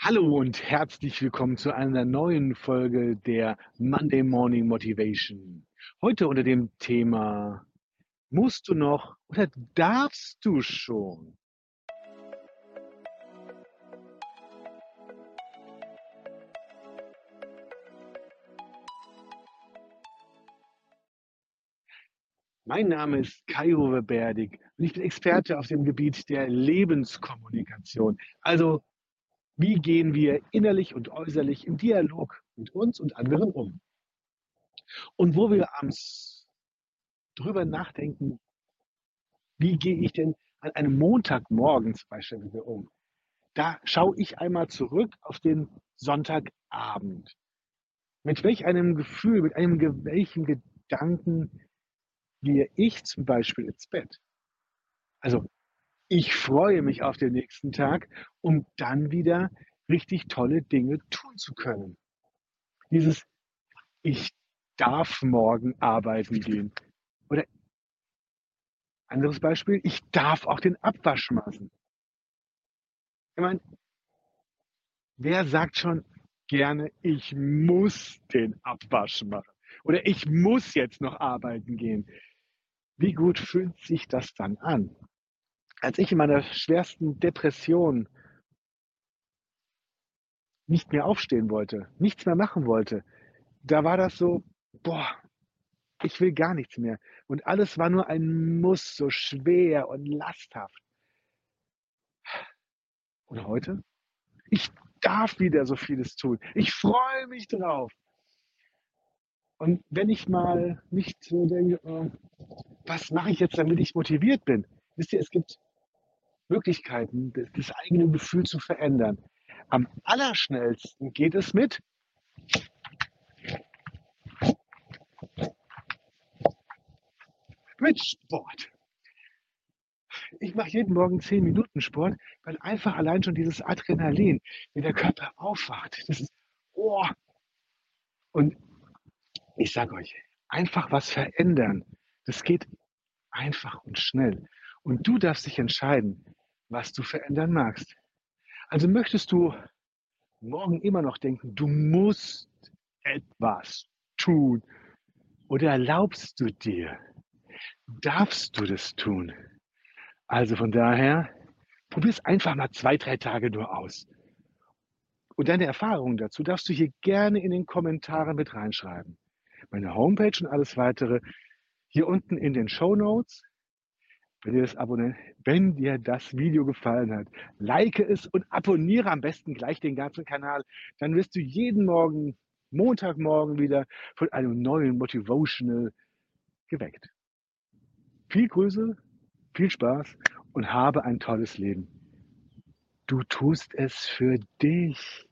Hallo und herzlich willkommen zu einer neuen Folge der Monday Morning Motivation. Heute unter dem Thema Musst du noch oder darfst du schon? Mein Name ist Kai-Uwe Berdig und ich bin Experte auf dem Gebiet der Lebenskommunikation. Also, wie gehen wir innerlich und äußerlich im Dialog mit uns und anderen um? Und wo wir abends drüber nachdenken, wie gehe ich denn an einem Montagmorgen zum Beispiel wieder um? Da schaue ich einmal zurück auf den Sonntagabend. Mit welch einem Gefühl, mit einem welchen Gedanken gehe ich zum Beispiel ins Bett. Also ich freue mich auf den nächsten Tag, um dann wieder richtig tolle Dinge tun zu können. Dieses Ich darf morgen arbeiten gehen. Oder anderes Beispiel, ich darf auch den Abwasch machen. Ich meine, wer sagt schon gerne, ich muss den Abwasch machen? Oder ich muss jetzt noch arbeiten gehen? Wie gut fühlt sich das dann an? Als ich in meiner schwersten Depression nicht mehr aufstehen wollte, nichts mehr machen wollte, da war das so, boah, ich will gar nichts mehr. Und alles war nur ein Muss, so schwer und lasthaft. Und heute? Ich darf wieder so vieles tun. Ich freue mich drauf. Und wenn ich mal nicht so denke, oh, was mache ich jetzt, damit ich motiviert bin? Wisst ihr, es gibt Möglichkeiten, das eigene Gefühl zu verändern. Am allerschnellsten geht es mit mit Sport. Ich mache jeden Morgen 10 Minuten Sport, weil einfach allein schon dieses Adrenalin, wenn der Körper aufwacht, das ist, oh. Und ich sage euch, einfach was verändern, das geht einfach und schnell. Und du darfst dich entscheiden, was du verändern magst. Also möchtest du morgen immer noch denken, du musst etwas tun oder erlaubst du dir, darfst du das tun? Also von daher, probier es einfach mal zwei, drei Tage nur aus. Und deine Erfahrungen dazu darfst du hier gerne in den Kommentaren mit reinschreiben. Meine Homepage und alles weitere hier unten in den Show Notes wenn dir das abonnieren, wenn dir das Video gefallen hat, like es und abonniere am besten gleich den ganzen Kanal. Dann wirst du jeden Morgen, Montagmorgen wieder von einem neuen Motivational geweckt. Viel Grüße, viel Spaß und habe ein tolles Leben. Du tust es für dich.